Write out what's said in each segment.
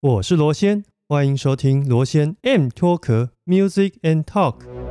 我是罗先，欢迎收听罗先 M 脱壳 Music and Talk。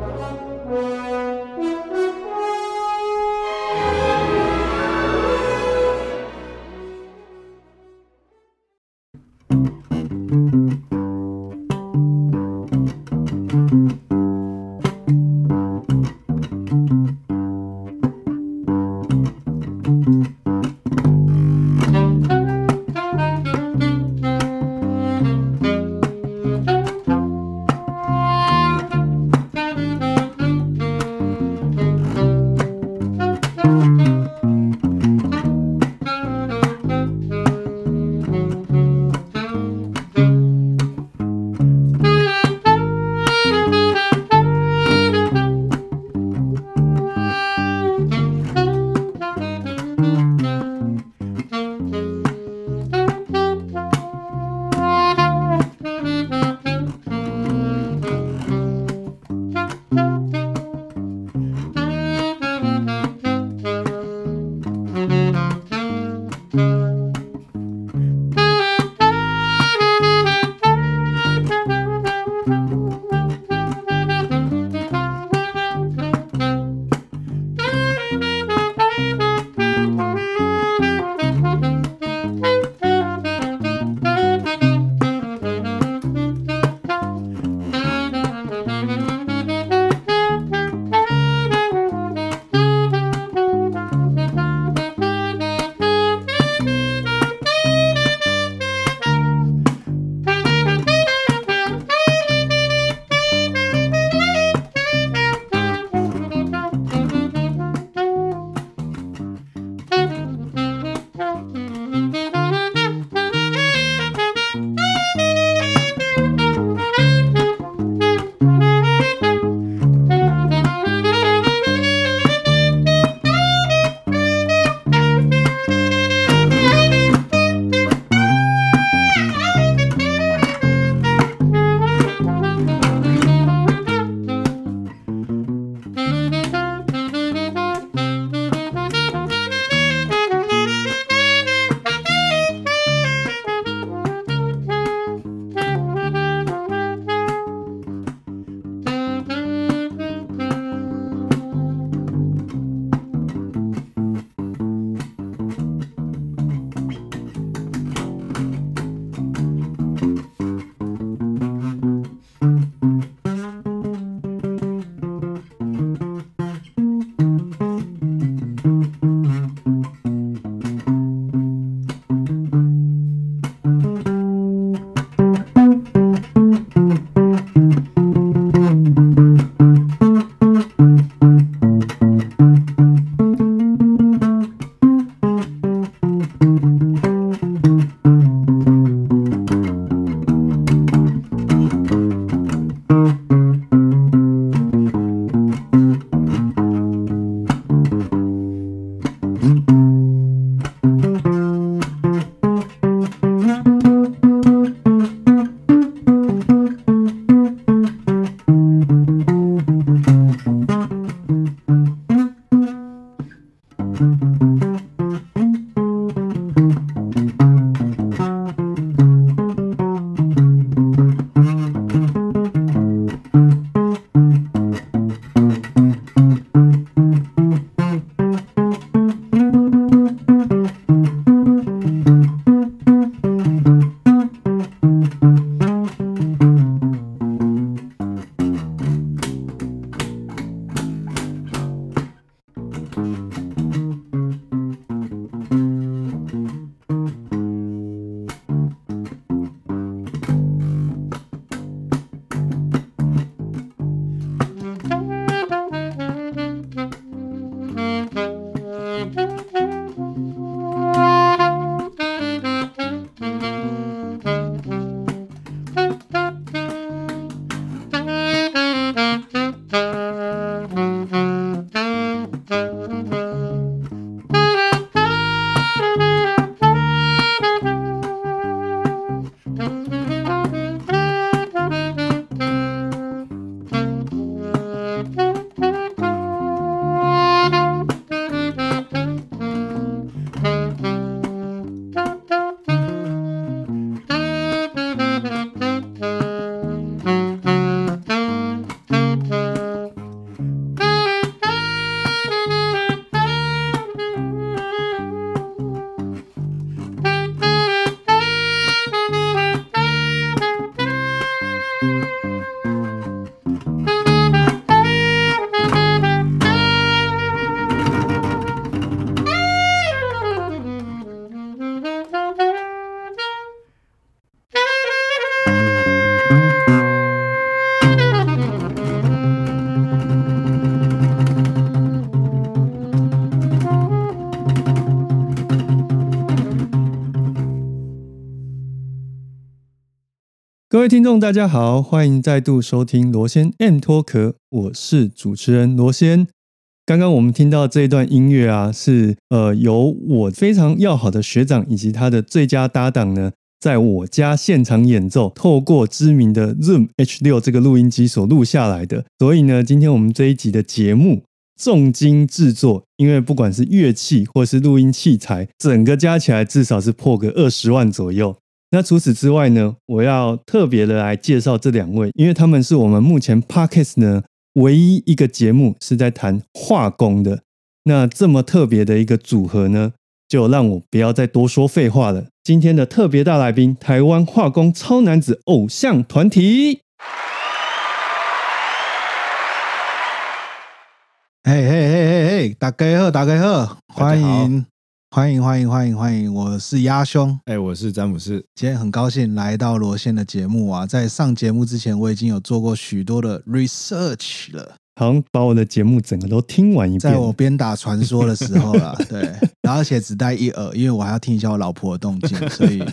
各位听众，大家好，欢迎再度收听罗先 M 脱壳，我是主持人罗先。刚刚我们听到这一段音乐啊，是呃由我非常要好的学长以及他的最佳搭档呢，在我家现场演奏，透过知名的 Zoom H 六这个录音机所录下来的。所以呢，今天我们这一集的节目重金制作，因为不管是乐器或是录音器材，整个加起来至少是破个二十万左右。那除此之外呢，我要特别的来介绍这两位，因为他们是我们目前 Podcast 呢唯一一个节目是在谈化工的。那这么特别的一个组合呢，就让我不要再多说废话了。今天的特别大来宾，台湾化工超男子偶像团体。嘿嘿嘿嘿嘿，大家好，大家好，欢迎欢迎欢迎欢迎欢迎，我是鸭兄。哎，我是詹姆斯。今天很高兴来到罗线的节目啊，在上节目之前，我已经有做过许多的 research 了，好像把我的节目整个都听完一遍。在我边打传说的时候啊，对，然后而且只带一耳，因为我还要听一下我老婆的动静，所以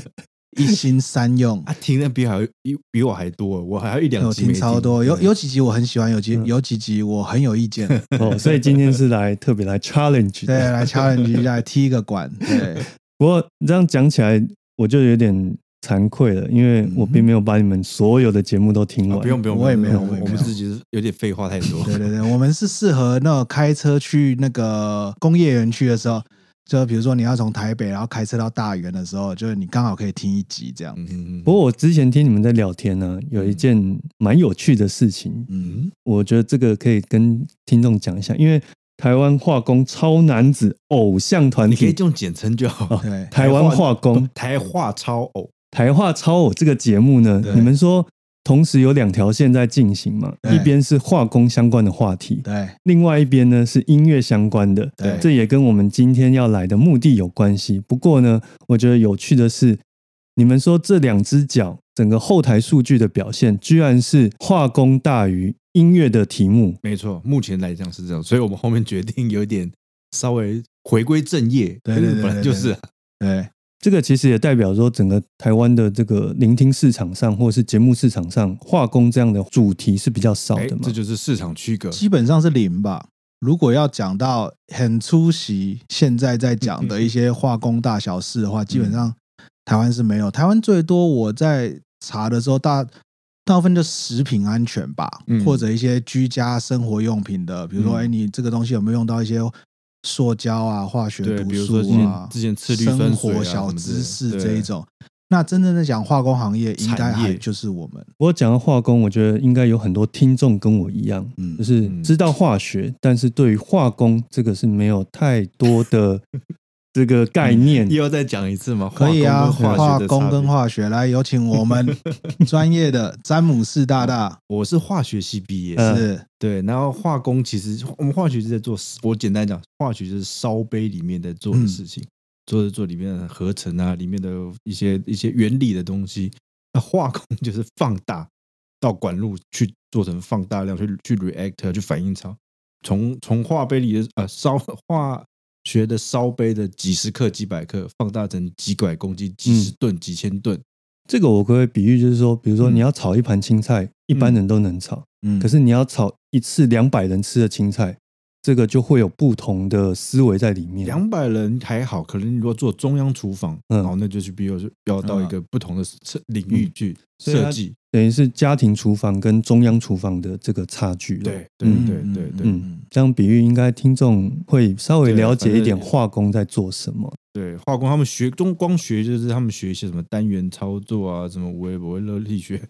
一心三用。啊，听的比还比比我还多，我还要一两集没听超多，有有几集我很喜欢，有几有几集我很有意见。哦，所以今天是来特别来 challenge 对，来 challenge 一下，踢一个馆。对，不过这样讲起来，我就有点惭愧了，因为我并没有把你们所有的节目都听完。啊不用不用，我也没有我们自己是有点废话太多。对对对，我们是适合那开车去那个工业园区的时候，就比如说你要从台北然后开车到大园的时候，就是你刚好可以听一集这样。嗯嗯嗯，不过我之前听你们在聊天呢，有一件蛮有趣的事情，嗯，我觉得这个可以跟听众讲一下，因为台湾化工超男子偶像团体，你可以用简称就好。对，台湾化工。台化超偶，台化超偶这个节目呢，你们说同时有两条线在进行嘛？一边是化工相关的话题，对另外一边呢是音乐相关的，对这也跟我们今天要来的目的有关系。不过呢，我觉得有趣的是，你们说这两只脚整个后台数据的表现，居然是化工大于音乐的题目。没错，目前来讲是这样，所以我们后面决定有点稍微回归正业。对对对 本来就是啊对这个其实也代表说，整个台湾的这个聆听市场上，或者是节目市场上，化工这样的主题是比较少哎的嘛这。就是市场区隔。基本上是零吧。如果要讲到很出席现在在讲的一些化工大小事的话，基本上台湾是没有。台湾最多我在查的时候，大大部分就食品安全吧，嗯或者一些居家生活用品的，比如说，嗯哎、你这个东西有没有用到一些塑胶啊、化学对毒比如说之前素啊、之前次氯分生水啊活小知识对这一种。那真正的讲化工行业，应该产业还就是我们。不过讲到化工，我觉得应该有很多听众跟我一样，嗯就是知道化学，但是对于化工这个是没有太多的这个概念。又要再讲一次吗？可以啊，化化工工跟化学来，有请我们 专业的詹姆士大大。我是化学系毕业，嗯是，对，然后化工其实我们化学是在做，我简单讲，化学就是烧杯里面在做的事情，做的做里面的合成啊，里面的一些一些原理的东西。那化工就是放大到管路去做成放大量，去去 reactor 去反应槽，从从化杯里的呃烧化学的烧杯的几十克、几百克，放大成几百公斤、几十吨、几千吨。这个我可以比喻，就是说，比如说嗯你要炒一盘青菜，一般人都能炒，嗯，可是你要炒一次两百人吃的青菜，这个就会有不同的思维在里面。两百人还好，可能你如果做中央厨房，嗯哦，那就是比如说要到一个不同的设领域去设计。等于是家庭厨房跟中央厨房的这个差距了。对对嗯对对对嗯，这样比喻应该听众会稍微对了解一点化工在做什么。对，化工他们学中光学就是他们学一些什么单元操作啊，什么微波热力学，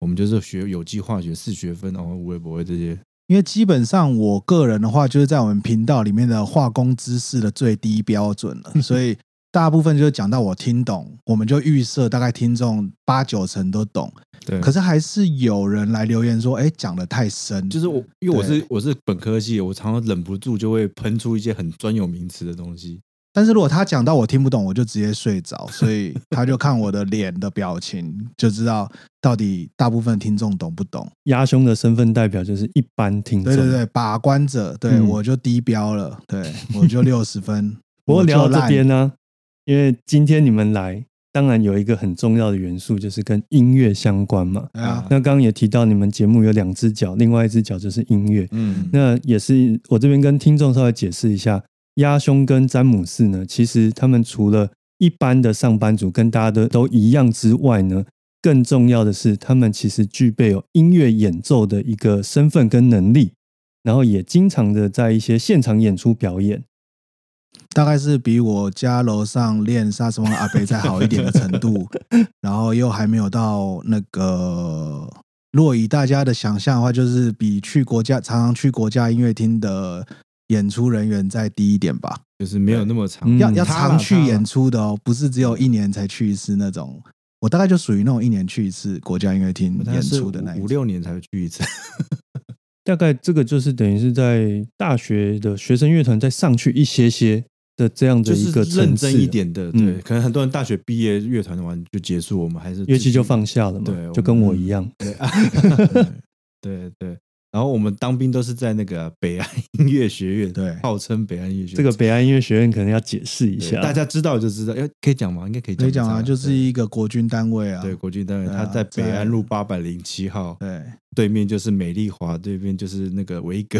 我们就是学有机化学四学分，然后微波这些。因为基本上我个人的话，就是在我们频道里面的化工知识的最低标准了，所以大部分就是讲到我听懂，我们就预设大概听众八九成都懂。对，可是还是有人来留言说，哎，讲的太深，就是我，因为我是我是本科系，我常常忍不住就会喷出一些很专有名词的东西。但是如果他讲到我听不懂，我就直接睡着，所以他就看我的脸的表情，就知道到底大部分听众懂不懂。鸭胸的身份代表就是一般听众。对对对，把关者，对、嗯我就低标了，对我就六十分。不过我聊到这烂边呢，因为今天你们来当然有一个很重要的元素，就是跟音乐相关嘛。啊，那刚刚也提到，你们节目有两只脚，另外一只脚就是音乐。嗯，那也是我这边跟听众稍微解释一下，鸭兄跟詹姆斯呢，其实他们除了一般的上班族跟大家的都一样之外呢，更重要的是，他们其实具备有音乐演奏的一个身份跟能力，然后也经常的在一些现场演出表演。大概是比我家楼上练萨斯风的阿北再好一点的程度，然后又还没有到那个。如果以大家的想象的话，就是比去国家常常去国家音乐厅的演出人员再低一点吧。就是没有那么长，嗯要要常去演出的哦，不是只有一年才去一次那种。我大概就属于那种一年去一次国家音乐厅演出的那一种。五六年才会去一次。大概这个就是等于是在大学的学生乐团再上去一些些的这样的一个认真一点的，嗯对，可能很多人大学毕业乐团完就结束，我们还是乐器就放下了嘛，对就跟我一样。对啊对对。然后我们当兵都是在那个北安音乐学院，对。号称北安音乐学院。这个北安音乐学院可能要解释一下，大家知道就知道，要可以讲吗？应该可以可以讲啊，就是一个国军单位啊。对国军单位，他在北安路八百零七号，对。对面就是美丽华，对面就是那个维格，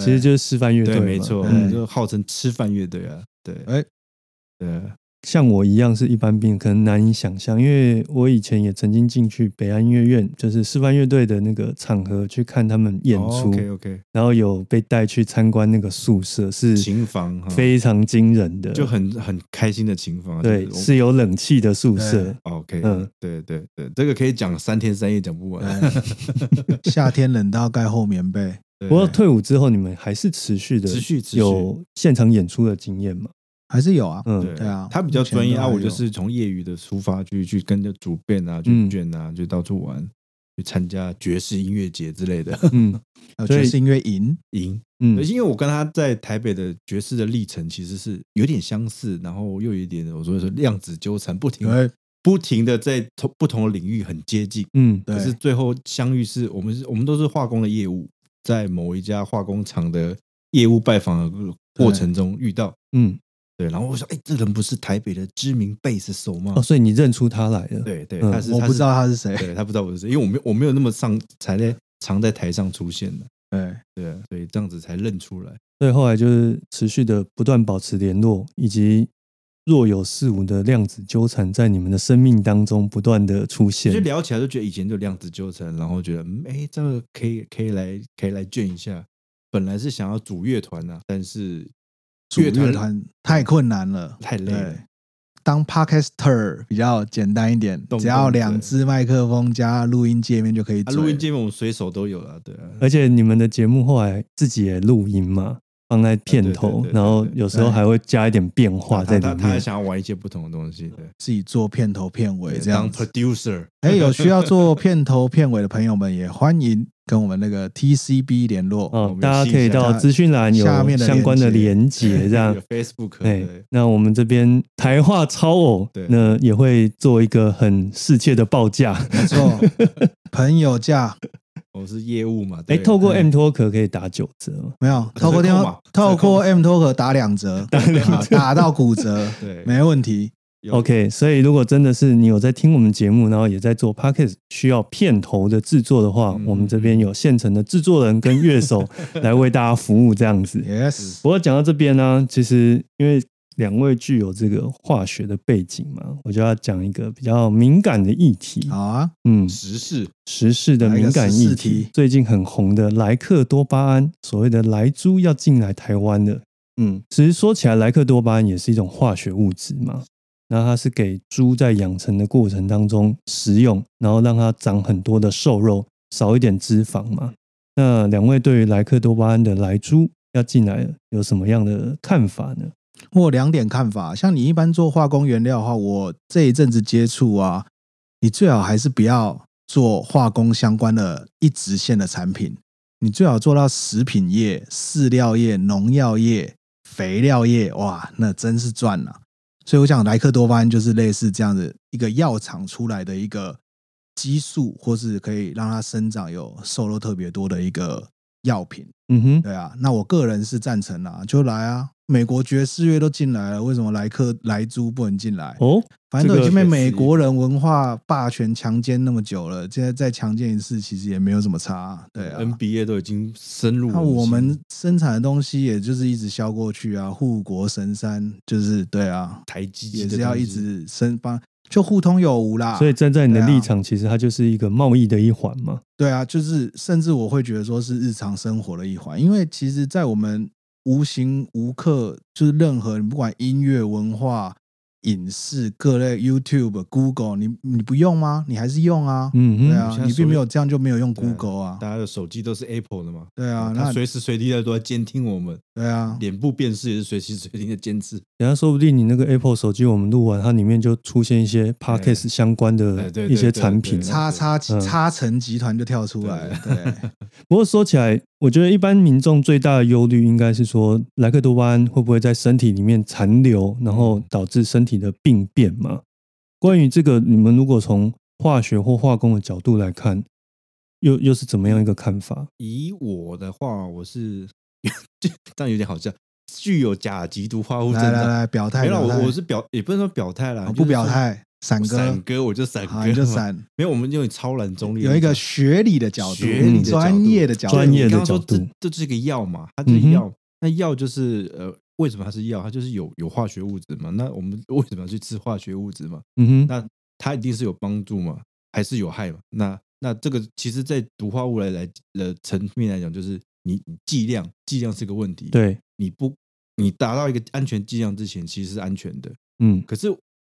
其实就是示范乐队没错，嗯。就号称吃饭乐队啊，对，哎。对，像我一样是一般病，可能难以想象，因为我以前也曾经进去北安音乐院，就是示范乐队的那个场合去看他们演出，OK OK，然后有被带去参观那个宿舍，是琴房哈。非常惊人的，就很很开心的琴房啊，对，就是是有冷气的宿舍，OK，嗯。对对对，这个可以讲三天三夜讲不完。夏天冷到盖厚棉被。对不过退伍之后，你们还是持续的持续持续。有现场演出的经验嘛？还是有啊，嗯，对对啊他比较专业啊，我就是从业余的出发去去跟着主编啊，去嗯。卷啊，就到处玩，去参加爵士音乐节之类的，嗯。爵士音乐营，赢。嗯，因为我跟他在台北的爵士的历程其实是有点相似，然后又有一点我说说量子纠缠，不停对。不停的在同不同的领域很接近，嗯对。可是最后相遇是我们是我们都是化工的业务，在某一家化工厂的业务拜访的过程中遇到，嗯，对，然后我说，哎，这人不是台北的知名贝斯手吗哦，？所以你认出他来了，，对对，嗯他是我不知道，他是谁对他不知道我是谁，因为我没有我没有那么上才在常在台上出现的，对，对啊，所以这样子才认出来。所以后来就是持续的不断保持联络，以及若有似无的量子纠缠在你们的生命当中不断的出现就。聊起来就觉得以前就量子纠缠，然后觉得嗯，哎，这个可以可以来可以来卷一下。本来是想要组乐团呐，但是组乐团太困难了，太累了。当 podcaster 比较简单一点，只要两只麦克风加录音界面就可以。录音界面我们随手都有了，对啊。而且你们的节目后来自己也录音嘛，放在片头然后有时候还会加一点变化在里面他他还。想要玩一些不同的东西，对，自己做片头片尾这当样子。producer，哎，有需要做片头片尾的朋友们，也欢迎跟我们那个 TCB 联络。哦大家可以到下资讯栏有下面的相关的连连接，这样 有。Facebook，哎对，那我们这边台话超偶对，那也会做一个很适切的报价。没错，朋友价我是业务嘛，哎，对透过 M Talk 可以打九折吗？没有透过电话透过折 M Talk 打两折，啊打到骨折，对没问题。OK，所以如果真的是你有在听我们节目，然后也在做 Podcast 需要片头的制作的话，嗯我们这边有现成的制作人跟乐手 来为大家服务，这样子。Yes，不过讲到这边呢，其实因为两位具有这个化学的背景嘛，我就要讲一个比较敏感的议题。好啊，嗯，时事，时事的敏感议题题，最近很红的莱克多巴胺，所谓的莱猪要进来台湾的。嗯，其实说起来，莱克多巴胺也是一种化学物质嘛。那它是给猪在养成的过程当中食用，然后让它长很多的瘦肉，少一点脂肪嘛。那两位对于莱克多巴胺的莱猪要进来了，有什么样的看法呢？我两点看法。像你一般做化工原料的话，我这一阵子接触啊，你最好还是不要做化工相关的一直线的产品，你最好做到食品业、饲料业、农药业、肥料业，哇，那真是赚了、所以我想莱克多巴胺就是类似这样的一个药厂出来的一个激素，或是可以让它生长有瘦肉特别多的一个药品。嗯哼，对啊，那我个人是赞成啊，就来啊，美国爵士乐都进来了，为什么莱克莱猪不能进来？哦，反正都已经被美国人文化霸权强奸那么久了，现在再强奸一次，其实也没有什么差、对啊。NBA 都已经深入那我们生产的东西，也就是一直销过去啊，护国神山就是对啊，台积机也是要一直生帮，就互通有无啦。所以站在你的立场，其实它就是一个贸易的一环嘛。对啊，就是甚至我会觉得说是日常生活的一环，因为其实，在我们无形无刻，就是任何你不管音乐、文化、影视各类 YouTube、Google，你你不用吗？你还是用啊。嗯哼，对啊你并没有这样就没有用 Google 啊。大家的手机都是 Apple 的嘛，对啊，他那随时随地都在监听我们，对啊，脸部辨识也是随时随地的监视。等下说不定你那个 Apple 手机我们录完，它里面就出现一些 Podcast 相关的一些产品啊。叉叉嗯叉城集团就跳出来了。对，不过说起来，我觉得一般民众最大的忧虑应该是说，莱克多巴胺会不会在身体里面残留，然后导致身体的病变嘛？关于这个，你们如果从化学或化工的角度来看，又又是怎么样一个看法？以我的话，我是 这样有点好笑，具有甲级毒化物症状。来来来，表态，没有，表态我我是表，也不能说表态啦，哦不就是说表态，闪哥，闪哥，我就闪哥好，嘛，你就闪。没有，我们用超然中立的有一个学理的角度学理的角度专业的角度，专业的你刚刚说角度这这就是一个药嘛，它这嗯哼药，那药就是呃，为什么它是药？它就是有有化学物质嘛。那我们为什么要去吃化学物质嘛？嗯哼，那它一定是有帮助嘛，还是有害嘛？那那这个其实，在毒化物来来的层面来讲，就是你你剂量，剂量是个问题。，对，你不你达到一个安全剂量之前，其实是安全的。嗯可是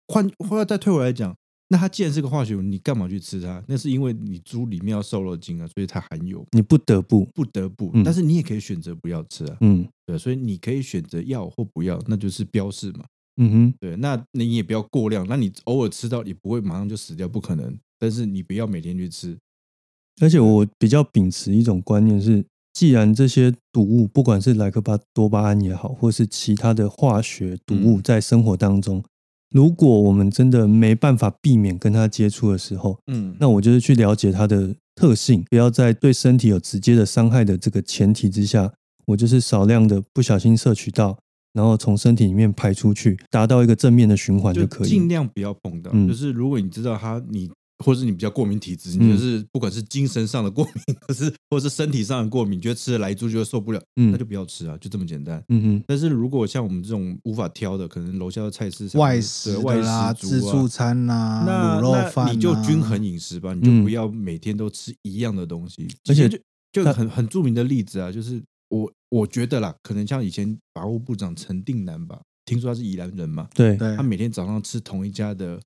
换后来再退回来讲，那它既然是个化学物，你干嘛去吃它？那是因为你猪里面要瘦肉精啊，所以它含有，你不得不，不得不。嗯但是你也可以选择不要吃啊，嗯对，所以你可以选择要或不要，那就是标示嘛。嗯哼，对，那你也不要过量，那你偶尔吃到也不会马上就死掉，不可能。但是你不要每天去吃，而且我比较秉持一种观念是，既然这些毒物，不管是莱克巴多巴胺也好，或是其他的化学毒物，嗯。在生活当中，如果我们真的没办法避免跟它接触的时候，嗯。那我就是去了解它的特性，不要在对身体有直接的伤害的这个前提之下，我就是少量的不小心摄取到，然后从身体里面排出去，达到一个正面的循环就可以。尽量不要碰到。嗯就是如果你知道它，你或是你比较过敏体质，嗯你就是不管是精神上的过敏，或是或是身体上的过敏，你觉得吃了来猪就会受不了，嗯那就不要吃啊，就这么简单。嗯嗯，但是如果像我们这种无法挑的，可能楼下的菜市场外食对外食自助餐呐，那卤肉饭啊，那你就均衡饮食吧，你就不要每天都吃一样的东西。嗯而且就就很很著名的例子啊，就是我我觉得啦，可能像以前法务部长陈定南吧，听说他是宜兰人嘛，对，他每天早上吃同一家的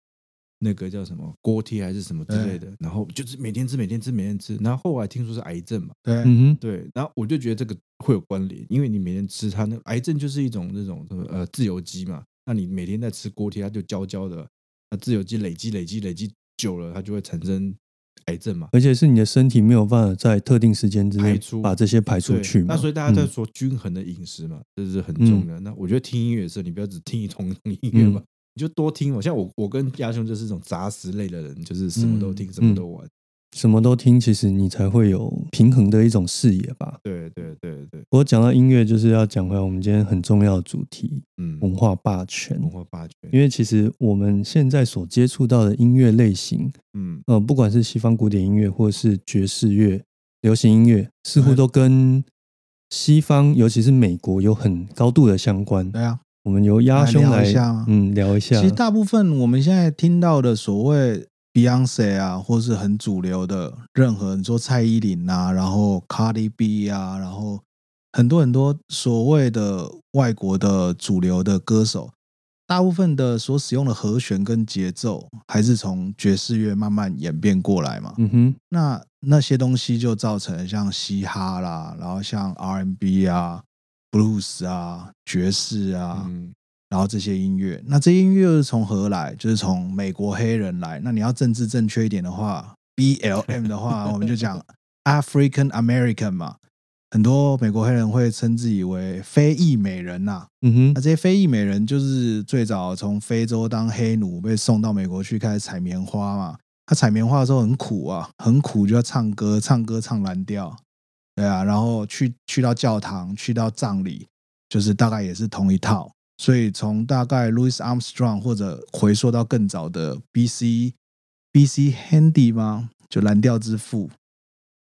那个叫什么锅贴还是什么之类的，然后就是每天吃每天吃每天吃，然后后来听说是癌症嘛，对嗯哼，对，然后我就觉得这个会有关联，因为你每天吃它，那癌症就是一种那种什么呃自由基嘛，那你每天在吃锅贴，它就焦焦的，那自由基累积累积累积久了，它就会产生癌症嘛。而且是你的身体没有办法在特定时间之内排出把这些排出去嘛。那所以大家在嗯说均衡的饮食嘛，这是很重要。那我觉得听音乐的时候，你不要只听一通音乐嘛，嗯你就多听嘛。像我，我跟亚兄就是这种杂食类的人，就是什么都听，嗯什么都玩。什么都听，其实你才会有平衡的一种视野吧。对对对对，不过讲到音乐，就是要讲回来我们今天很重要的主题嗯，文化霸权。文化霸权，因为其实我们现在所接触到的音乐类型，嗯呃，不管是西方古典音乐或是爵士乐、流行音乐，似乎都跟西方，尤其是美国有很高度的相关。对啊。我们由鸭兄来聊一下吗嗯聊一下。其实大部分我们现在听到的所谓 Beyonce 啊，或是很主流的任何你说蔡依林啊，然后 Cardi B 啊，然后很多很多所谓的外国的主流的歌手，大部分的所使用的和弦跟节奏，还是从爵士乐慢慢演变过来嘛。嗯哼，那那些东西就造成像嘻哈啦，然后像 R&B 啊、blues 啊、爵士啊，嗯然后这些音乐，那这些音乐又是从何来？就是从美国黑人来。那你要政治正确一点的话，BLM 的话，我们就讲 African American 嘛。很多美国黑人会称自己为非裔美人呐、嗯哼，那这些非裔美人就是最早从非洲当黑奴被送到美国去开始采棉花嘛。他采棉花的时候很苦啊，很苦就要唱歌，唱歌唱蓝调。对啊，然后去去到教堂，去到葬礼，就是大概也是同一套。所以从大概 Louis Armstrong 或者回溯到更早的 B.C. B.C. Handy 吗？就蓝调之父，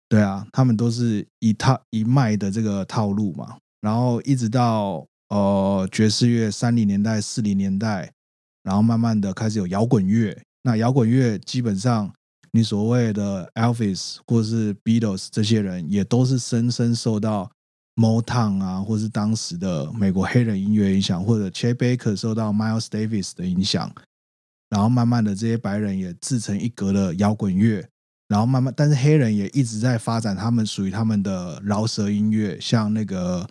对啊，他们都是一套一脉的这个套路嘛。然后一直到呃爵士乐三零年代、四零年代，然后慢慢的开始有摇滚乐。那摇滚乐基本上，你所谓的 Elvis 或是 Beatles 这些人，也都是深深受到 Motown 啊，或是当时的美国黑人音乐影响，或者 Che Baker 受到 Miles Davis 的影响。然后慢慢的，这些白人也自成一格的摇滚乐。然后慢慢，但是黑人也一直在发展他们属于他们的饶舌音乐，像那个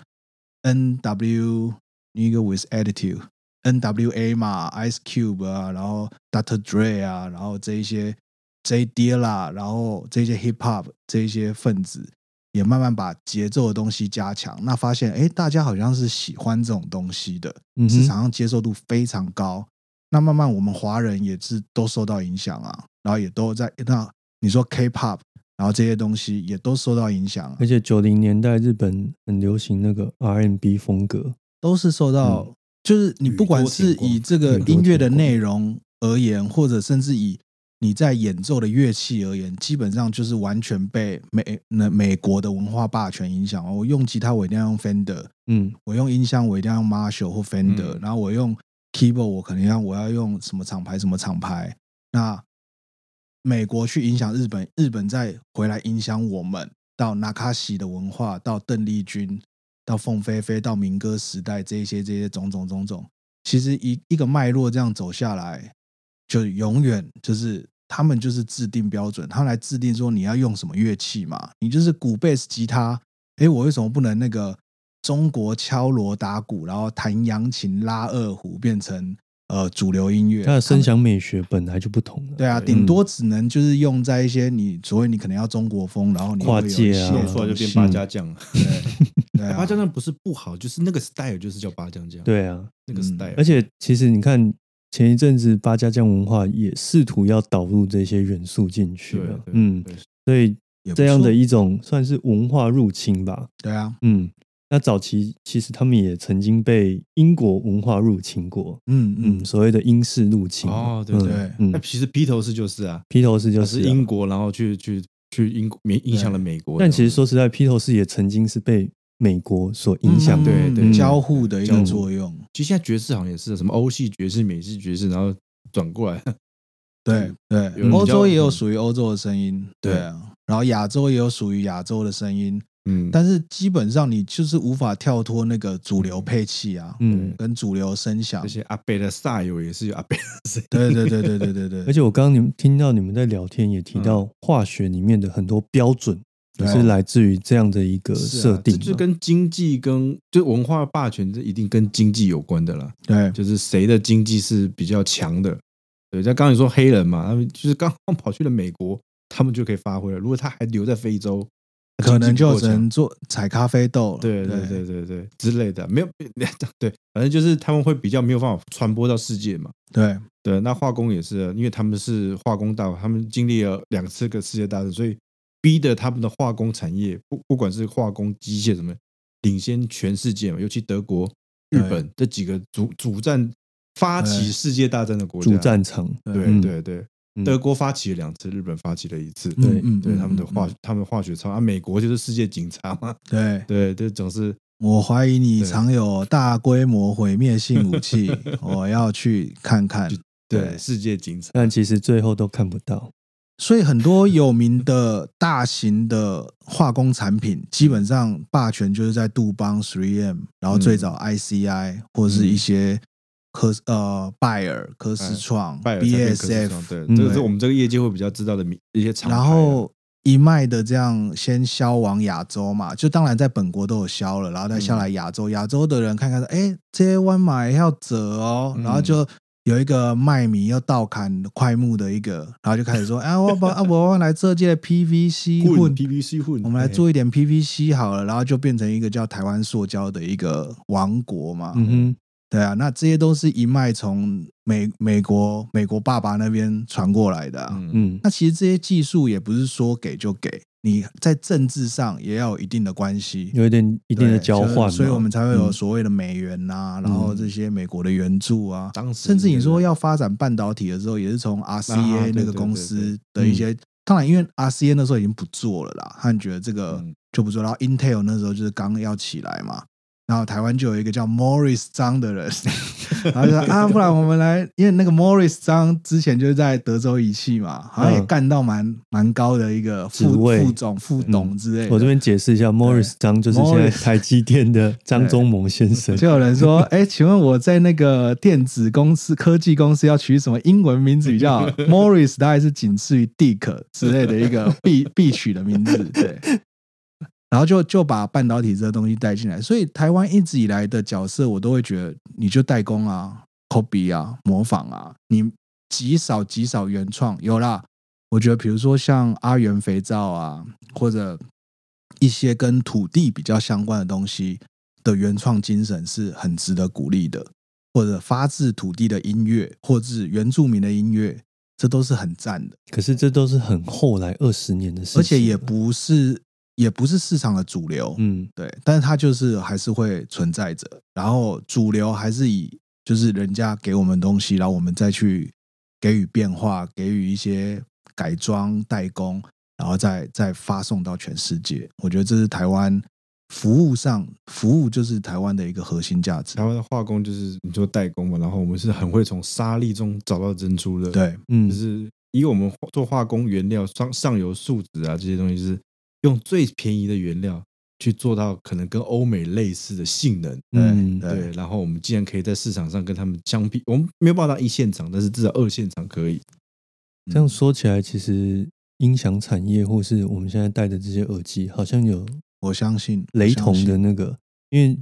N.W. Nigga with Attitude。N.W.A. 嘛，Ice Cube 啊，然后 Dr. Dre 啊，然后这一些 J. Dilla，然后这些 Hip Hop 这一些分子也慢慢把节奏的东西加强。那发现，哎，大家好像是喜欢这种东西的，嗯市场上接受度非常高。那慢慢我们华人也是都受到影响啊，然后也都在那你说 K-pop，然后这些东西也都受到影响。而且九零年代日本很流行那个 R&B 风格，都是受到。就是你不管是以这个音乐的内容而言，或者甚至以你在演奏的乐器而言，基本上就是完全被美那美国的文化霸权影响。我用吉他我一定要用 Fender，嗯，我用音箱我一定要用 Marshall 或 Fender，然后我用 keyboard 我可能要我要用什么厂牌什么厂牌。那美国去影响日本，日本再回来影响我们，到 Nakashi 的文化，到邓丽君。到凤飞飞，到民歌时代，这些这些种种种种，其实一一个脉络这样走下来，就永远就是他们就是制定标准，他们来制定说你要用什么乐器嘛，你就是鼓、贝斯、吉他，哎，我为什么不能那个中国敲锣打鼓，然后弹扬琴、拉二胡，变成？呃，主流音乐，它的声响美学本来就不同了。对啊，顶多只能就是用在一些你所谓你可能要中国风，然后你跨界啊，出来就变八家将了。对，八家将不是不好，就是那个 style 就是叫八家将。对啊，那个 style。而且其实你看前一阵子八家将文化也试图要导入这些元素进去了。嗯，所以这样的一种算是文化入侵吧。对啊，嗯。那早期其实他们也曾经被英国文化入侵过，嗯嗯，所谓的英式入侵哦，对对，那其实披头士就是啊，披头士就是英国，然后去去去英国影影响了美国。但其实说实在，披头士也曾经是被美国所影响，对对，交互的一个作用。其实现在爵士好像也是什么欧系爵士、美式爵士，然后转过来，对 对，欧洲也有属于欧洲的声音，对。啊，然后亚洲也有属于亚洲的声音。嗯，但是基本上你就是无法跳脱那个主流配器啊，嗯，跟主流声响。这些阿贝的 style 也是有阿贝的声，对对对对对对对。而且我刚刚你们听到你们在聊天也提到化学里面的很多标准，也是来自于这样的一个设定，就跟经济跟就文化霸权这一定跟经济有关的了。对，就是谁的经济是比较强的。对，像刚刚你说黑人嘛，他们就是刚刚跑去了美国，他们就可以发挥了。如果他还留在非洲。可能就只能做采咖啡豆了，对对对对对之类的，没有 对，反正就是他们会比较没有办法传播到世界嘛。对对，那化工也是，因为他们是化工大，他们经历了两次个世界大战，所以逼得他们的化工产业不不管是化工机械什么，领先全世界嘛。尤其德国、日本这几个主主战发起世界大战的国家，主战场。对对对。德国发起了两次，日本发起了一次，对对，他们的化他们化学超啊，美国就是世界警察嘛，对对，这总是我怀疑你藏有大规模毁灭性武器，我要去看看，对世界警察，但其实最后都看不到，所以很多有名的大型的化工产品，基本上霸权就是在杜邦、Three M，然后最早 ICI 或者是一些。科呃，拜尔、科斯创、BSF，对，这个是我们这个业界会比较知道的名一些厂然后一脉的这样先销往亚洲嘛，就当然在本国都有销了，然后再下来亚洲。亚洲的人看看说，哎，这些弯马要折哦，然后就有一个卖米要倒砍快木的一个，然后就开始说，哎，我把啊，我来这届 PVC 混 PVC 混，我们来做一点 PVC 好了，然后就变成一个叫台湾塑胶的一个王国嘛。嗯哼。对啊，那这些都是一脉从美美国美国爸爸那边传过来的。嗯，那其实这些技术也不是说给就给，你在政治上也要有一定的关系，有一点一定的交换，所以我们才会有嗯。所谓的美元呐、然后这些美国的援助啊，当时。甚至你说要发展半导体的时候，也是从啊 RCA 那个公司的一些，当然因为 RCA 那时候已经不做了啦，他觉得这个嗯。就不做，然后 Intel 那时候就是刚要起来嘛。然后台湾就有一个叫 Morris 张的人，然后就说啊，不然我们来，因为那个 Morris 张之前就是在德州仪器嘛，好像也嗯干到蛮蛮高的一个副职位副总、副董之类的。我这边解释一下，Morris 张就是现在 台积电的张忠谋先生。就有人说：“哎、请问我在那个电子公司、科技公司要取什么英文名字比较好？Morris 大概是仅次于 Dick 之类的一个必必取的名字，对。然后就就把半导体这个东西带进来，所以台湾一直以来的角色，我都会觉得你就代工啊、copy 啊、模仿啊，你极少极少原创。有啦。我觉得比如说像阿元肥皂啊，或者一些跟土地比较相关的东西，的原创精神是很值得鼓励的，或者发自土地的音乐，或是原住民的音乐，这都是很赞的，可是这都是很后来二十年的事情，而且也不是也不是市场的主流，嗯对，但是它就是还是会存在着，然后主流还是以就是人家给我们东西，然后我们再去给予变化，给予一些改装代工，然后再再发送到全世界。我觉得这是台湾服务上服务就是台湾的一个核心价值台。湾的化工就是你做代工嘛，然后我们是很会从沙粒中找到珍珠的，，对，嗯就是以我们做化工原料上上游树脂啊这些东西，是用最便宜的原料去做到可能跟欧美类似的性能，嗯对对，然后我们既然可以在市场上跟他们相比，我们没有办法到一线厂，但是至少二线厂可以。这样说起来，其实音响产业或是我们现在戴的这些耳机，好像有我相信雷同的那个，因为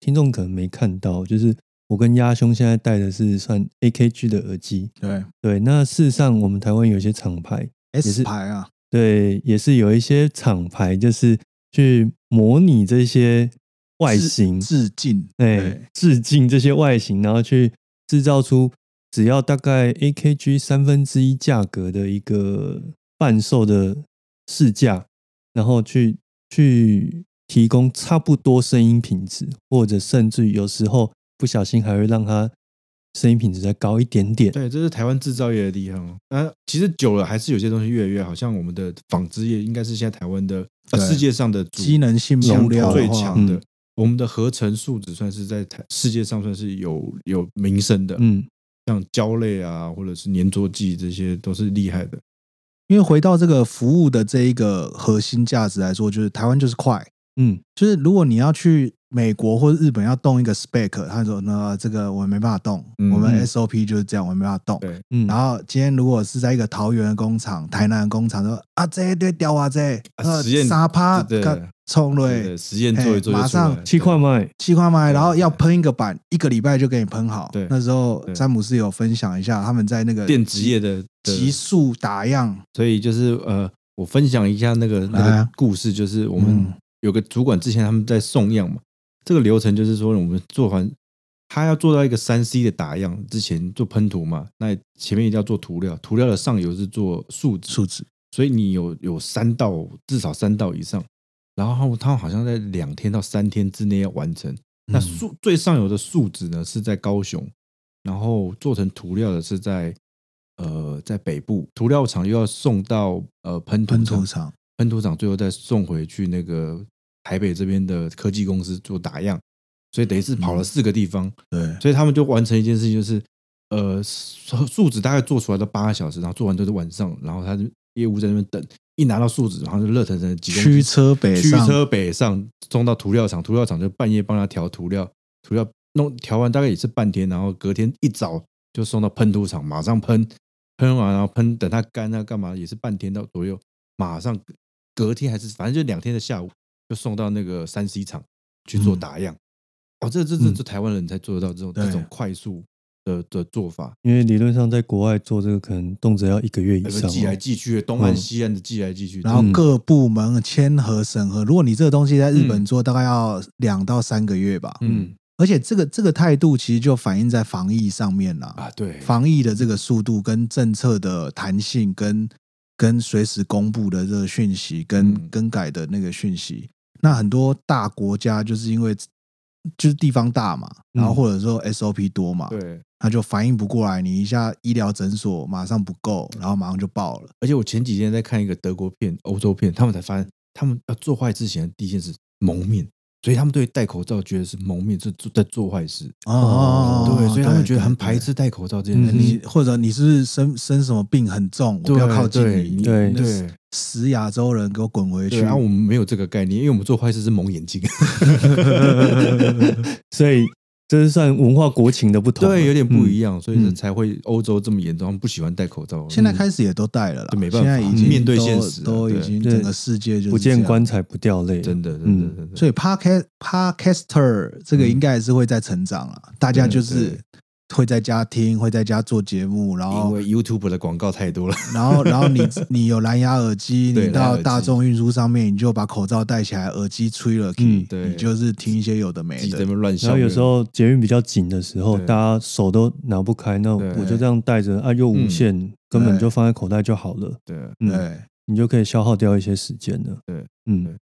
听众可能没看到，就是我跟鸭兄现在戴的是算 AKG 的耳机，对对。那事实上，我们台湾有一些厂牌，S 是牌啊，对，也是有一些厂牌，就是去模拟这些外形，致敬，对，致敬这些外形，然后去制造出只要大概 AKG 三分之一价格的一个贩售的市价，然后去去提供差不多声音品质，或者甚至有时候不小心还会让它声音品质再高一点点。对，这是台湾制造业的地方哦。啊，其实久了还是有些东西越来越好，像我们的纺织业应该是现在台湾的呃世界上的主机能性强布料的话最强的嗯。我们的合成树脂算是在台世界上算是有有名声的，嗯，像胶类啊，或者是粘着剂，这些都是厉害的。因为回到这个服务的这一个核心价值来说，就是台湾就是快，嗯，就是如果你要去美国或者日本要动一个 spec，他说呢这个我们没办法动，嗯我们嗯。SOP 就是这样，我们没办法动。然后今天如果是在一个桃园的工厂、台南的工厂，说啊这对掉啊这，呃实验沙趴冲对对，对，实验做一做马上来七块卖，七块麦，对然后要喷一个板，一个礼拜就给你喷好。对。那时候詹姆斯有分享一下他们在那个电子业的的。急速打样，所以就是呃，我分享一下那个那个故事，就是我们嗯。有个主管之前他们在送样嘛，这个流程就是说我们做完，他要做到一个三 C 的打样之前做喷涂嘛，那前面一定要做涂料，涂料的上游是做树脂，树脂，所以你有有三道至少三道以上，然后他好像在两天到三天之内要完成。那嗯树最上游的树脂呢是在高雄，然后做成涂料的是在呃在北部，涂料厂又要送到呃喷涂，厂，喷涂厂最后再送回去那个台北这边的科技公司做打样，所以等于是跑了四个地方，对，所以他们就完成一件事情，就是呃树树脂大概做出来都八个小时，然后做完都是晚上，然后他就业务在那边等，一拿到树脂，然后就热腾腾的几公斤驱车北，驱车北上，送到涂料厂，涂料厂就半夜帮他调涂料，涂料弄调完大概也是半天，然后隔天一早就送到喷涂厂，马上喷，喷完然后喷，等它干啊干嘛也是半天到左右，马上隔天还是反正就两天的下午就送到那个三 C 厂去做嗯打样。哦，这这这这台湾人才做得到这种对这种快速的的做法，因为理论上在国外做这个可能动辄要一个月以上、那个寄来哦。寄去的，东岸嗯西岸的寄来寄去，然后嗯各部门签合审核。如果你这个东西在日本嗯做，大概要两到三个月吧。嗯而且这个这个态度其实就反映在防疫上面了。啊对，防疫的这个速度跟政策的弹性跟跟随时公布的这个讯息，跟嗯更改的那个讯息。那很多大国家就是因为就是地方大嘛，然后嗯或者说 SOP 多嘛，对，他就反应不过来，你一下医疗诊所马上不够，然后马上就爆了。而且我前几天在看一个德国片、欧洲片，他们才发现，他们要做坏之前的第一件事蒙面，所以他们对戴口罩觉得是蒙面，是做在做坏事。哦对，所以他们觉得很排。斥戴口罩这件事嗯情。你或者你是不是生生什么病很重，我不要靠近对你。对对死亚洲人给我滚回去，！然后我们没有这个概念，因为我们做坏事是蒙眼睛。所以这是算文化国情的不同啊，对，有点不嗯一样，所以人才会欧洲这么严重，他们不喜欢戴口罩。现在开始也都戴了啦，对没办法现在已经面对都现实都已经整个世界就不见棺材不掉泪，真的，真的，嗯真的。所以 podcast podcaster 这个应该也是会在成长啊，大家就是对会在家听，会在家做节目，然后因为 YouTube 的广告太多了，然后然后你你有蓝牙耳机，你到大众运输上面，你就把口罩戴起来，耳机吹了嗯对。你就是听一些有的没的。乱。然后有时候捷运比较紧的时候，大家手都拿不开，那我就这样戴着啊，又无线，根本就放在口袋就好了。对，嗯，对，你就可以消耗掉一些时间了。对，嗯。对，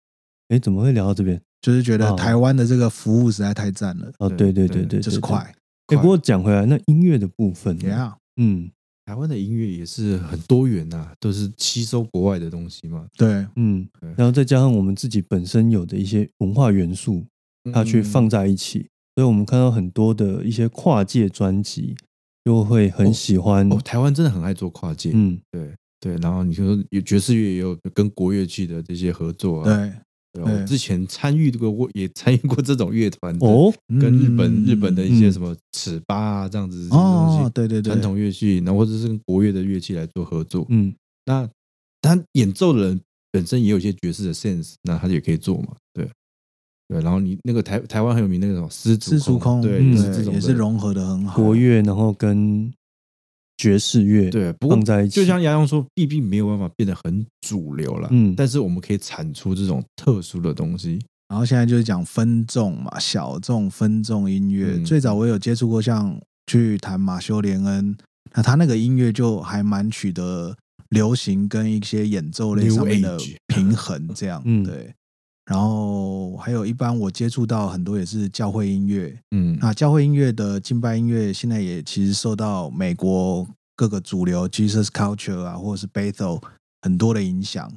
哎，怎么会聊到这边？就是觉得哦台湾的这个服务实在太赞了，哦，对对对，对。就是快。哎，不过讲回来，那音乐的部分嗯。台湾的音乐也是很多元呐、都是吸收国外的东西嘛。对，嗯，然后再加上我们自己本身有的一些文化元素，它去放在一起，所以我们看到很多的一些跨界专辑，就会很喜欢。哦，台湾真的很爱做跨界，嗯，对对。然后你说有爵士乐也有跟国乐器的这些合作啊。对我之前参与过，也参与过这种乐团哦，跟日本、嗯日本的一些嗯什么尺八啊这样子东西，，哦对对对，传统乐器，然后或者是跟国乐的乐器来做合作。嗯那他演奏的人本身也有一些爵士的 sense，那他也可以做嘛，对对。然后你那个台台湾很有名那个什么丝四足空，对，嗯也是这种也是融合的很好。国乐，然后跟爵士乐对，不过放在一起，就像杨洋说，毕竟没有办法变得很主流了，嗯但是我们可以产出这种特殊的东西，然后现在就是讲分众嘛，小众分众音乐。嗯最早我有接触过，像去弹马修·连恩，那他那个音乐就还蛮取得流行跟一些演奏类 New 上面的 Age 平衡，这样嗯对。然后还有一般我接触到很多也是教会音乐，嗯，那教会音乐的敬拜音乐现在也其实受到美国各个主流 Jesus Culture 啊，或者是 Bethel 很多的影响。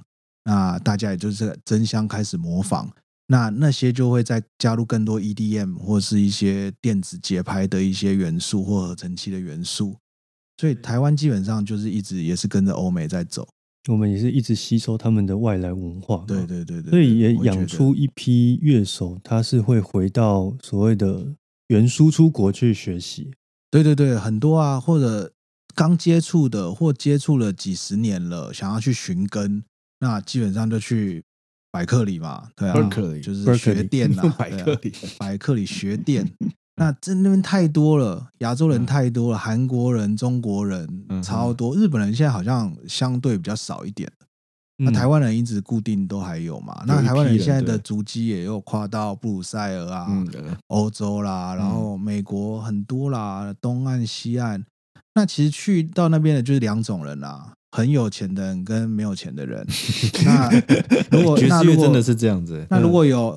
那大家也就是争相开始模仿，那那些就会再加入更多 EDM 或是一些电子节拍的一些元素或合成器的元素。所以台湾基本上就是一直也是跟着欧美在走。我们也是一直吸收他们的外来文化嘛，对对对对，所以也养出一批乐手，他是会回到所谓的原输出国去学习。对对对，很多啊，或者刚接触的，或接触了几十年了，想要去寻根，那基本上就去百克里嘛，对啊 Berkeley 就是学店啊、百克里，百克里学店。那这那边太多了，亚洲人太多了，韩国人、中国人嗯超多，日本人现在好像相对比较少一点。那嗯台湾人一直固定都还有嘛？那台湾人现在的对足迹也有跨到布鲁塞尔啊，嗯，欧洲啦，然后美国很多啦，东岸、西岸。那其实去到那边的就是两种人啦，很有钱的人跟没有钱的人。那如果爵士乐真的是这样子，那如果有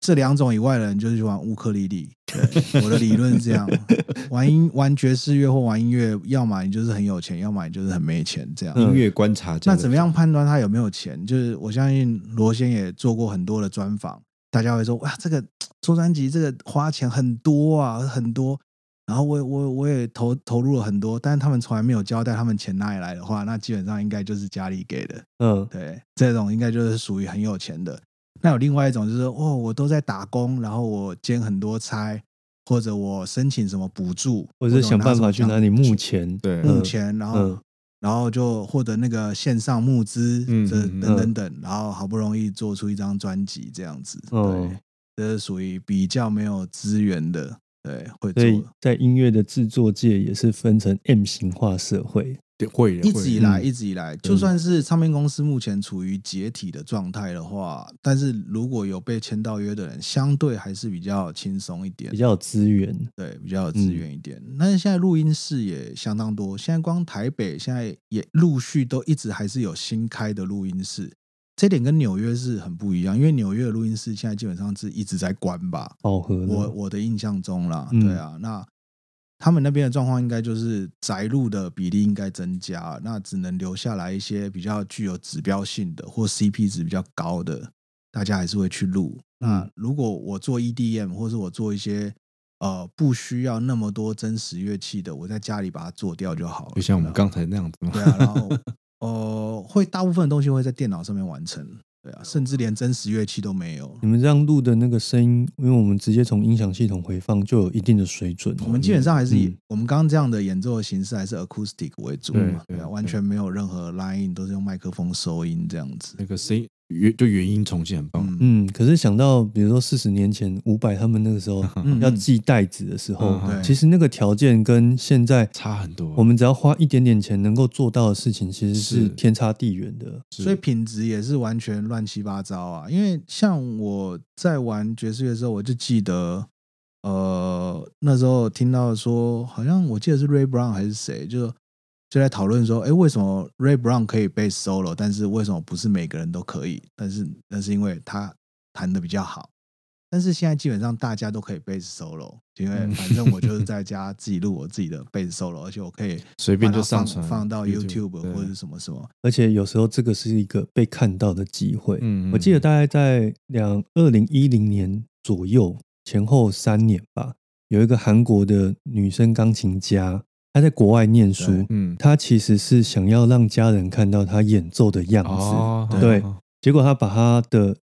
这两种以外的人，就是去玩乌克丽丽。对，我的理论是这样：玩音玩爵士乐或玩音乐，要么你就是很有钱，要么你就是很没钱。这样。嗯音乐观察家那怎么样判断他有没有钱？就是我相信罗先也做过很多的专访，大家会说哇，这个做专辑这个花钱很多啊，很多。然后我我我也投投入了很多，但是他们从来没有交代他们钱哪里来的话，那基本上应该就是家里给的。嗯对，这种应该就是属于很有钱的。那有另外一种就是哦，我都在打工，然后我兼很多差，或者我申请什么补助，或者是想办法去哪里募募钱。对募钱，然后、嗯然后就获得那个线上募资，这等等等，然后好不容易做出一张专辑这样子。哦对，这是属于比较没有资源的，对，会所以做。在音乐的制作界也是分成 M 型化社会，会一直以来，嗯。一直以来，就算是唱片公司目前处于解体的状态的话，但是如果有被签到约的人，相对还是比较轻松一点比，较有资源。对，比较有资源一点。但是现在录音室也相当多，现在光台北现在也陆续都一直还是有新开的录音室，这点跟纽约是很不一样，因为纽约的录音室现在基本上是一直在关吧，饱和我，我的印象中啦，嗯。对啊，那他们那边的状况应该就是宅录的比例应该增加，那只能留下来一些比较具有指标性的或 CP 值比较高的，大家还是会去录。那嗯如果我做 EDM 或是我做一些呃不需要那么多真实乐器的，我在家里把它做掉就好了。就像我们刚才那样子嘛。对啊，然后呃会大部分的东西会在电脑上面完成，对啊，甚至连真实乐器都没有。你们这样录的那个声音，因为我们直接从音响系统回放，就有一定的水准。我们基本上还是以嗯我们刚刚这样的演奏的形式，还是 acoustic 为主对嘛，对啊，完全没有任何 line 都是用麦克风收音这样子。那个声音原就原音重现很棒。嗯嗯，可是想到比如说四十年前伍佰他们那个时候嗯要寄袋子的时候，其实那个条件跟现在差很多。我们只要花一点点钱能够做到的事情，其实是是天差地远的。是所以品质也是完全乱七八糟啊。因为像我在玩爵士乐的时候，我就记得，呃，那时候听到说，好像我记得是 Ray Brown 还是谁，就就在讨论说，哎，为什么 Ray Brown 可以 bass solo，但是为什么不是每个人都可以？但是那是因为他弹的比较好。但是现在基本上大家都可以 bass solo，因为嗯反正我就 是在家自己录我自己的 bass solo，而且我可以随便就上传放到对或者是什么什么。而且有时候这个是一个被看到的机会。嗯我记得大概在两二零一零年左右前后三年吧，有一个韩国的女生钢琴家，她在国外念书对，嗯。他其实是想要让家人看到他演奏的样子。哦对。哦结果他把他的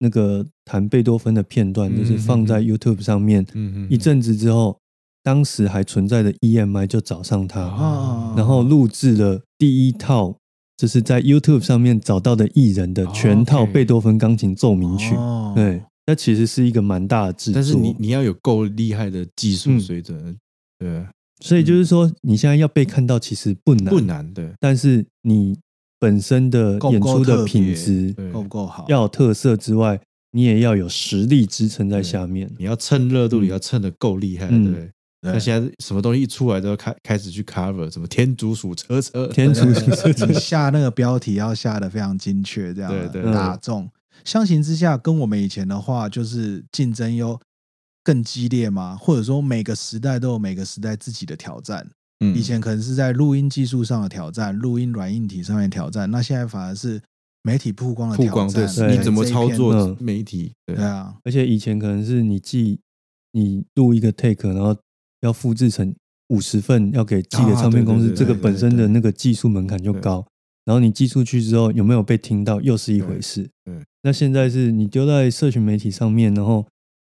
那个弹贝多芬的片段，嗯就是放在 YouTube 上面，嗯嗯一阵子之后，当时还存在的 EMI 就找上他，哦然后录制了第一套，就是在 YouTube 上面找到的艺人的全套贝多芬钢琴奏鸣曲。哦。对，那其实是一个蛮大的制作。但是你你要有够厉害的技术嗯。水准，对，所以就是说，你现在要被看到其实不难，不，难，对但是你本身的演出的品质对够不够好？要有特色之外，你也要有实力支撑在下面。你要蹭热度，嗯你要蹭的够厉害，嗯对不对？那现在什么东西一出来都要开开始去 cover，什么天竺鼠车车，天竺鼠车车 你下那个标题要下的非常精确，这样对对打中。相形之下，跟我们以前的话，就是竞争又更激烈吗，或者说每个时代都有每个时代自己的挑战。嗯以前可能是在录音技术上的挑战，录音软硬体上面的挑战，那现在反而是媒体曝光的挑曝光，对战。对你怎么操嗯作媒体？对对啊，而且以前可能是你寄你录一个 take，然后要复制成五十份，要给寄给啊唱片公司，这个本身的那个技术门槛就高。然后你寄出去之后有没有被听到，又是一回事。对对那现在是你丢在社群媒体上面，然后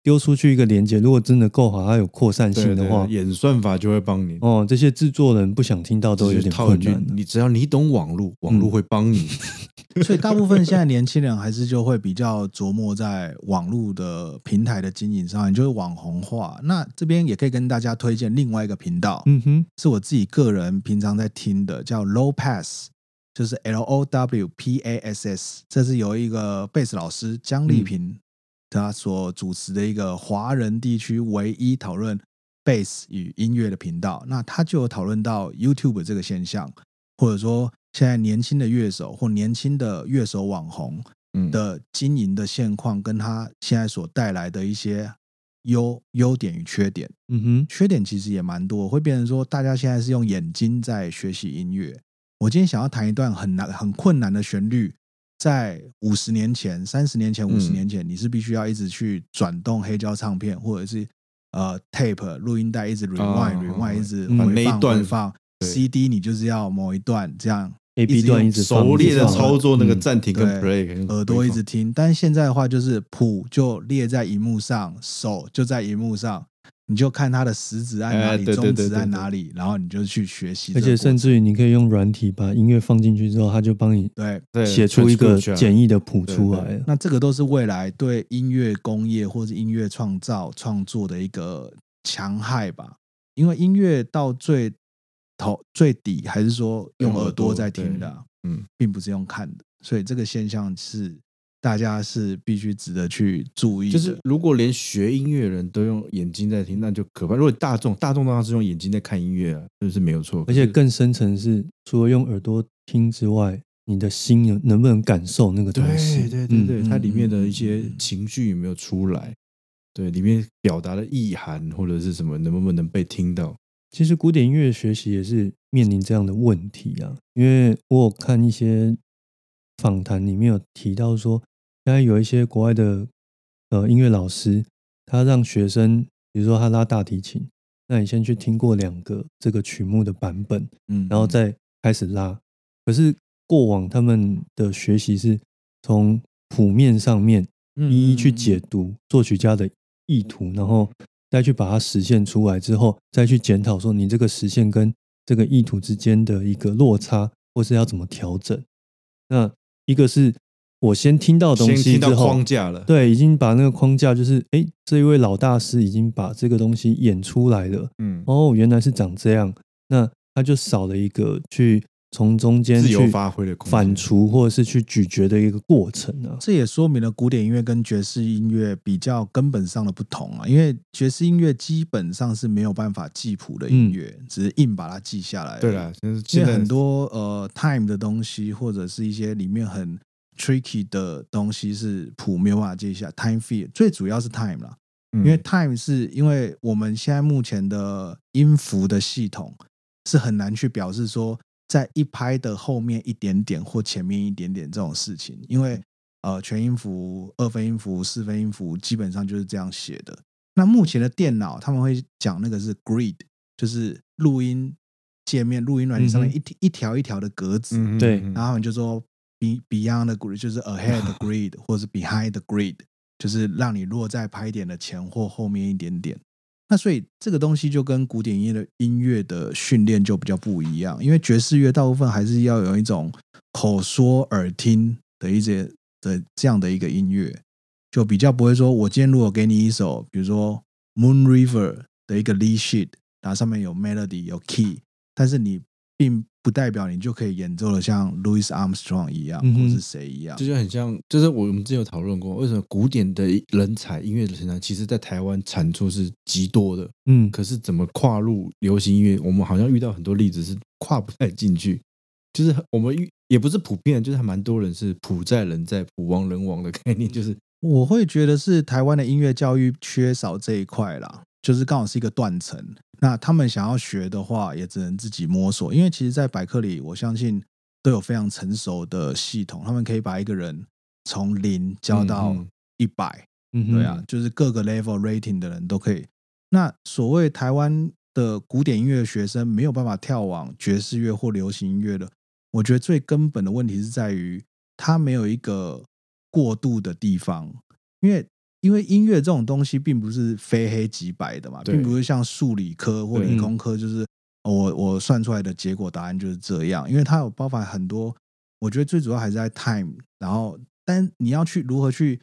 丢出去一个连接，如果真的够好，它有扩散性的话，演算法就会帮你。哦，这些制作人不想听到都有点困难，。你只要你懂网络，网络嗯会帮你。所以大部分现在年轻人还是就会比较琢磨在网络的平台的经营上面，就是网红化。那这边也可以跟大家推荐另外一个频道，嗯哼，是我自己个人平常在听的，叫 Low Pass，就是 L O W P A S S，这是由一个贝斯老师江丽萍他所主持的一个华人地区唯一讨论 bass 与音乐的频道。那他就有讨论到 YouTube 这个现象，或者说现在年轻的乐手或年轻的乐手网红嗯，的经营的现况，跟他现在所带来的一些优优点与缺点。嗯哼，缺点其实也蛮多，会变成说大家现在是用眼睛在学习音乐。我今天想要弹一段很难、很困难的旋律，在五十年前、三十年前、五十嗯。年前，你是必须要一直去转动黑胶唱片或者是呃 tape 录音带，一直 rewind、哦 rewind，一直嗯回放、那一段回放。CD 你就是要某一段这样 A 一 B 段一直放熟练的操作那个嗯暂停跟耳朵一直。听，但是现在的话就是谱就列在荧幕上，手就在荧幕上，你就看它的食指按哪里，中指按哪里，然后你就去学习而。且甚至于你可以用软体把音乐放进去之后，它就帮你对，对写出一个简易的谱出来。那这个都是未来对音乐工业或是音乐创造创作的一个强害吧。因为音乐到最头最底，还是说用用耳耳朵朵在听的啊、嗯，并不是用看的。所以这个现象是大家是必须值得去注意的。就是如果连学音乐的人都用眼睛在听，那就可怕。如果大众大众当然是用眼睛在看音乐啊，这是没有错。而且更深层是，除了用耳朵听之外，你的心有能不能感受那个东西？对对对对，嗯它里面的一些情绪有没有出来？对，里面表达的意涵或者是什么，能不能被听到？其实古典音乐学习也是面临这样的问题啊，因为我有看一些访谈里面有提到说，现在有一些国外的呃音乐老师，他让学生，比如说他拉大提琴，那你先去听过两个这个曲目的版本，嗯，然后再开始拉。可是过往他们的学习是从谱面上面嗯一一去解读作曲家的意图，然后再去把它实现出来之后，再去检讨说你这个实现跟这个意图之间的一个落差，或是要怎么调整。那一个是我先听到东西之后，框架了，对，已经把那个框架，就是哎，这一位老大师已经把这个东西演出来了。嗯，哦，原来是长这样，那他就少了一个去从中间自由去发挥的反刍或者是去咀嚼的一个过程啊。这也说明了古典音乐跟爵士音乐比较根本上的不同啊，因为爵士音乐基本上是没有办法记谱的音乐，只是硬把它记下来。对了，现在因为很多呃 time 的东西，或者是一些里面很 tricky 的东西是谱没有办法记下，time feel 最主要是 time 啦，因因为 time 是因为我们现在目前的音符的系统是很难去表示说在一拍的后面一点点或前面一点点这种事情，因为呃全音符、二分音符、四分音符基本上就是这样写的。那目前的电脑他们会讲那个是 grid，就是录音界面、录音软件上面一条一条一条的格子，嗯对。嗯然后他们就说 be beyond the grid 就是 ahead the grid 或是 behind the grid，就是让你落在拍点的前或后面一点点。那所以这个东西就跟古典音乐的音乐的训练就比较不一样，因为爵士乐大部分还是要有一种口说耳听的一些的这样的一个音乐，就比较不会说我今天如果给你一首，比如说 Moon River 的一个 lead sheet，然后上面有 melody 有 key，但是你并不代表你就可以演奏的像 Louis Armstrong 一样，嗯或是谁一样这。就很像，就是我们之前有讨论过，为什么古典的人才、音乐的人才，其实在台湾产出是极多的，嗯，可是怎么跨入流行音乐，我们好像遇到很多例子是跨不太进去，就是我们遇也不是普遍，就是还蛮多人是普在人在，普亡人亡的概念，就是我会觉得是台湾的音乐教育缺少这一块啦，就是刚好是一个断层。那他们想要学的话，也只能自己摸索。因为其实，在百科里，我相信都有非常成熟的系统，他们可以把一个人从零教到一百、嗯哼对啊，就是各个 level rating 的人都可以。那所谓台湾的古典音乐学生没有办法跳往爵士乐或流行音乐的，我觉得最根本的问题是在于他没有一个过渡的地方，因为因为音乐这种东西并不是非黑即白的嘛，并不是像数理科或理工科就是哦我我算出来的结果答案就是这样，因为它有包含很多，我觉得最主要还是在 time，然后但你要去如何去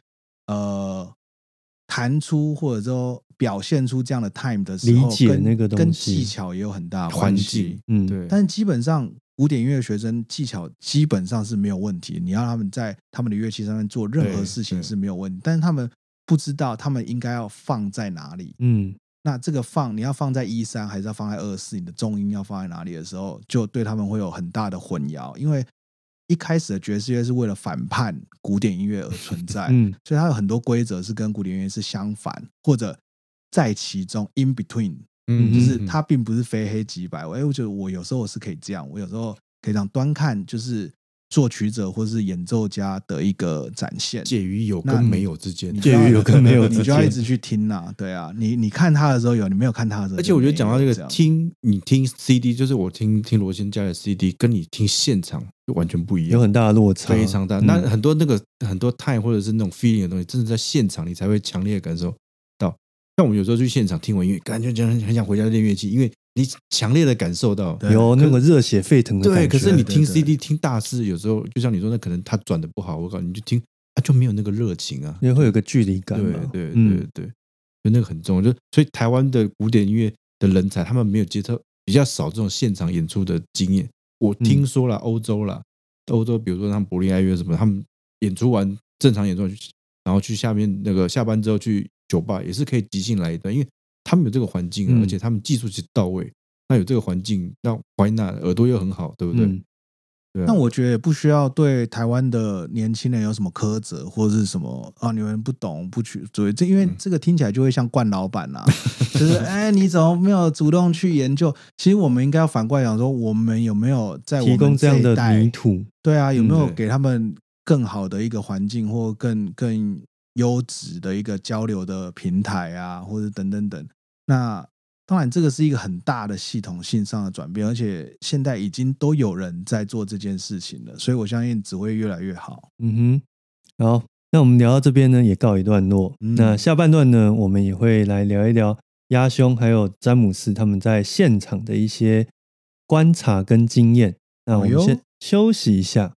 呃弹出或者说表现出这样的 time 的时候，理解跟那个东西跟技巧也有很大的关系。，嗯，对，但是基本上，古典音乐学生技巧基本上是没有问题。你要他们在他们的乐器上面做任何事情是没有问题，但是他们不知道他们应该要放在哪里。嗯，那这个放你要放在一三还是要放在二四？你的重音要放在哪里的时候，就对他们会有很大的混淆。因为一开始的爵士乐是为了反叛古典音乐而存在，嗯，所以它有很多规则是跟古典音乐是相反，或者在其中 in between。嗯就是它并不是非黑即白。哎，我觉得我有时候我是可以这样，我有时候可以这样端看，就是作曲者或是演奏家的一个展现。介于有跟没有之间介于有跟没有之你就要一直去听呐、对啊，你你看他的时候有，你没有看他的时候而且我觉得讲到这个样听，你听 CD，就是我听听罗先家的 CD，跟你听现场就完全不一样，有很大的落差，非常大。嗯那很多那个很多 time 或者是那种 feeling 的东西，真的在现场你才会强烈的感受到。像我们有时候去现场听完音乐，感觉很很想回家练乐器，因为你强烈的感受到。有那个热血沸腾的对，感觉。可是你听对对 CD 听大师，有时候就像你说，那可能他转的不好，我靠，你就听啊就没有那个热情啊。也会有个距离感对嘛。对对嗯对，所以那个很重要。就所以台湾的古典音乐的人才，他们没有接受比较少这种现场演出的经验。我听说了欧洲啦，欧洲比如说他们柏林爱乐什么，他们演出完正常演出，然后去下面那个下班之后去酒吧，也是可以即兴来一段，因为他们有这个环境而且他们技术其实到位，那有这个环境，那怀纳耳朵又很好，对不对？嗯。对啊。那我觉得也不需要对台湾的年轻人有什么苛责或者是什么啊，你们不懂不去注意这因为嗯。这个听起来就会像惯老板啊，就是哎，你怎么没有主动去研究？其实我们应该要反过来讲说，我们有没有在提供们这样的一代泥土，对啊，有没有对。给他们更好的一个环境，或更更优质的一个交流的平台啊，或者等等等？那当然，这个是一个很大的系统性上的转变，而且现在已经都有人在做这件事情了，所以我相信只会越来越好。嗯哼，好，那我们聊到这边呢，也告一段落。嗯那下半段呢，我们也会来聊一聊鸭兄还有詹姆斯他们在现场的一些观察跟经验。那我们先休息一下。